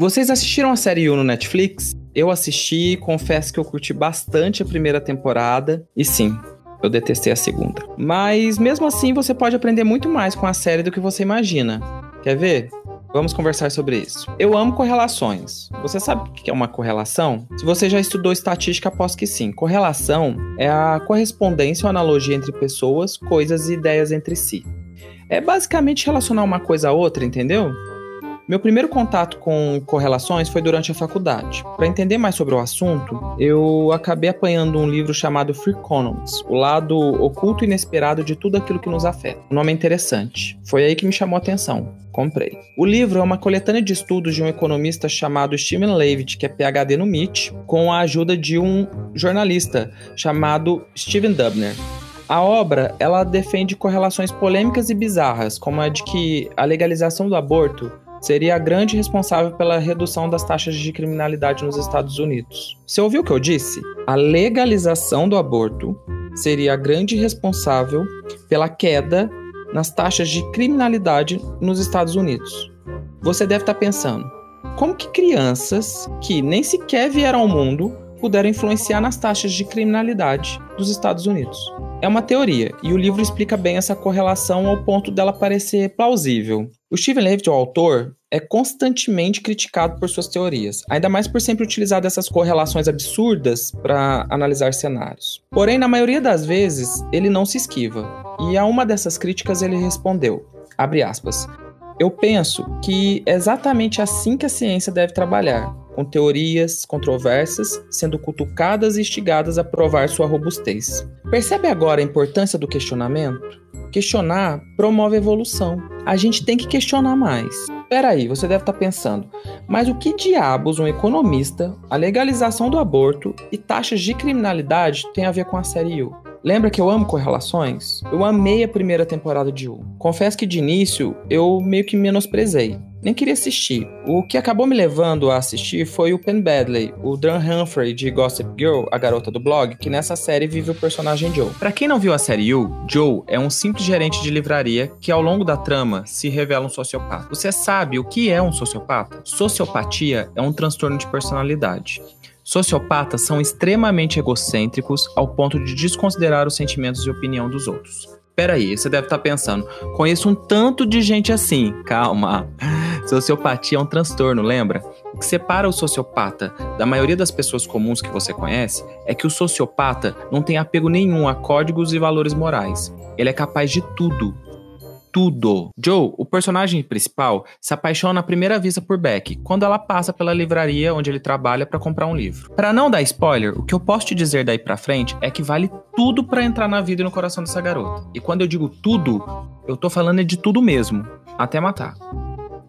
Vocês assistiram a série U no Netflix? Eu assisti, confesso que eu curti bastante a primeira temporada. E sim, eu detestei a segunda. Mas mesmo assim, você pode aprender muito mais com a série do que você imagina. Quer ver? Vamos conversar sobre isso. Eu amo correlações. Você sabe o que é uma correlação? Se você já estudou estatística, aposto que sim. Correlação é a correspondência ou analogia entre pessoas, coisas e ideias entre si. É basicamente relacionar uma coisa a outra, entendeu? Meu primeiro contato com correlações foi durante a faculdade. Para entender mais sobre o assunto, eu acabei apanhando um livro chamado Free Economics, o lado oculto e inesperado de tudo aquilo que nos afeta. O nome é interessante. Foi aí que me chamou a atenção. Comprei. O livro é uma coletânea de estudos de um economista chamado Steven Levitt, que é PhD no MIT, com a ajuda de um jornalista chamado Steven Dubner. A obra, ela defende correlações polêmicas e bizarras, como a de que a legalização do aborto seria a grande responsável pela redução das taxas de criminalidade nos Estados Unidos. Você ouviu o que eu disse? A legalização do aborto seria a grande responsável pela queda nas taxas de criminalidade nos Estados Unidos. Você deve estar pensando, como que crianças que nem sequer vieram ao mundo puderam influenciar nas taxas de criminalidade dos Estados Unidos? É uma teoria, e o livro explica bem essa correlação ao ponto dela parecer plausível. O Steven Levitt, o autor, é constantemente criticado por suas teorias, ainda mais por sempre utilizar essas correlações absurdas para analisar cenários. Porém, na maioria das vezes, ele não se esquiva, e a uma dessas críticas ele respondeu, abre aspas, eu penso que é exatamente assim que a ciência deve trabalhar, com teorias controversas sendo cutucadas e instigadas a provar sua robustez. Percebe agora a importância do questionamento? Questionar promove evolução. A gente tem que questionar mais. Peraí, você deve estar pensando, mas o que diabos um economista, a legalização do aborto e taxas de criminalidade tem a ver com a série U? Lembra que eu amo correlações? Eu amei a primeira temporada de U. Confesso que de início eu meio que menosprezei. Nem queria assistir. O que acabou me levando a assistir foi o Penn Badley, o Dan Humphrey de Gossip Girl, a garota do blog, que nessa série vive o personagem Joe. Para quem não viu a série U, Joe é um simples gerente de livraria que ao longo da trama se revela um sociopata. Você sabe o que é um sociopata? Sociopatia é um transtorno de personalidade. Sociopatas são extremamente egocêntricos ao ponto de desconsiderar os sentimentos e opinião dos outros. Peraí, você deve estar pensando, conheço um tanto de gente assim. Calma. Sociopatia é um transtorno, lembra? O que separa o sociopata da maioria das pessoas comuns que você conhece é que o sociopata não tem apego nenhum a códigos e valores morais. Ele é capaz de tudo, tudo. Joe, o personagem principal, se apaixona à primeira vista por Beck quando ela passa pela livraria onde ele trabalha para comprar um livro. Para não dar spoiler, o que eu posso te dizer daí para frente é que vale tudo para entrar na vida e no coração dessa garota. E quando eu digo tudo, eu tô falando de tudo mesmo, até matar.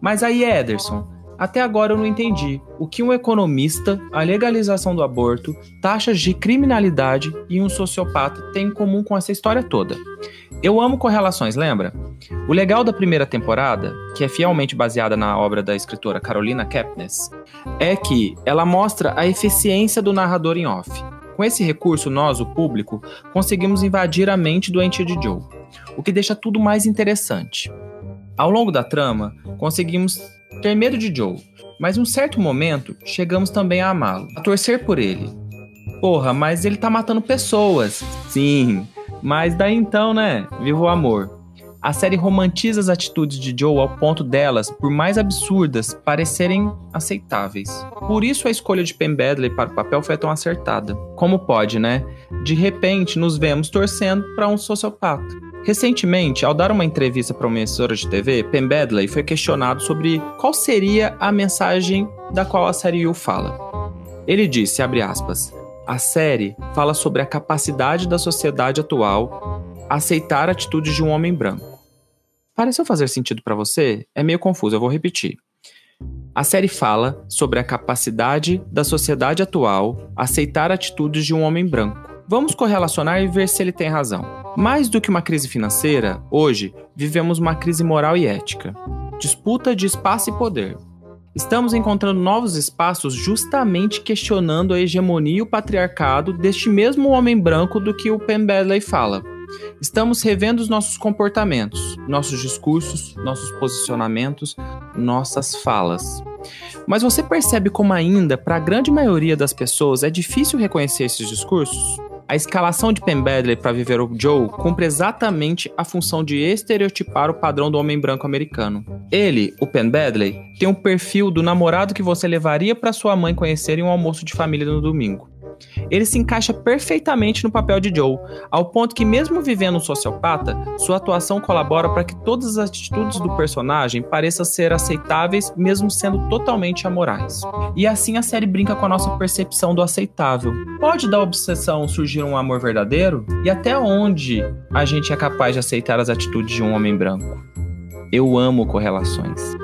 Mas aí, Ederson, até agora eu não entendi o que um economista, a legalização do aborto, taxas de criminalidade e um sociopata têm em comum com essa história toda. Eu amo correlações, lembra? O legal da primeira temporada, que é fielmente baseada na obra da escritora Carolina Kepnes, é que ela mostra a eficiência do narrador em off. Com esse recurso, nós, o público, conseguimos invadir a mente doente de Joe, o que deixa tudo mais interessante. Ao longo da trama, conseguimos ter medo de Joe, mas em um certo momento chegamos também a amá-lo, a torcer por ele. Porra, mas ele tá matando pessoas. Sim, mas daí então, né? Viva o amor. A série romantiza as atitudes de Joe ao ponto delas, por mais absurdas, parecerem aceitáveis. Por isso a escolha de Penn Badley para o papel foi tão acertada. Como pode, né? De repente nos vemos torcendo para um sociopata. Recentemente, ao dar uma entrevista para uma emissora de TV, Penn Badley foi questionado sobre qual seria a mensagem da qual a série U fala. Ele disse, abre aspas, a série fala sobre a capacidade da sociedade atual aceitar atitudes de um homem branco. Pareceu fazer sentido para você? É meio confuso, eu vou repetir. A série fala sobre a capacidade da sociedade atual aceitar atitudes de um homem branco. Vamos correlacionar e ver se ele tem razão. Mais do que uma crise financeira, hoje vivemos uma crise moral e ética. Disputa de espaço e poder. Estamos encontrando novos espaços justamente questionando a hegemonia e o patriarcado deste mesmo homem branco do que o Penn Badley fala. Estamos revendo os nossos comportamentos, nossos discursos, nossos posicionamentos, nossas falas. Mas você percebe como ainda, para a grande maioria das pessoas, é difícil reconhecer esses discursos? A escalação de Penn Badley para viver o Joe cumpre exatamente a função de estereotipar o padrão do homem branco americano. Ele, o Penn Badley, tem um perfil do namorado que você levaria para sua mãe conhecer em um almoço de família no domingo. Ele se encaixa perfeitamente no papel de Joe, ao ponto que, mesmo vivendo um sociopata, sua atuação colabora para que todas as atitudes do personagem pareçam ser aceitáveis, mesmo sendo totalmente amorais. E assim a série brinca com a nossa percepção do aceitável. Pode da obsessão surgir um amor verdadeiro? E até onde a gente é capaz de aceitar as atitudes de um homem branco? Eu amo correlações.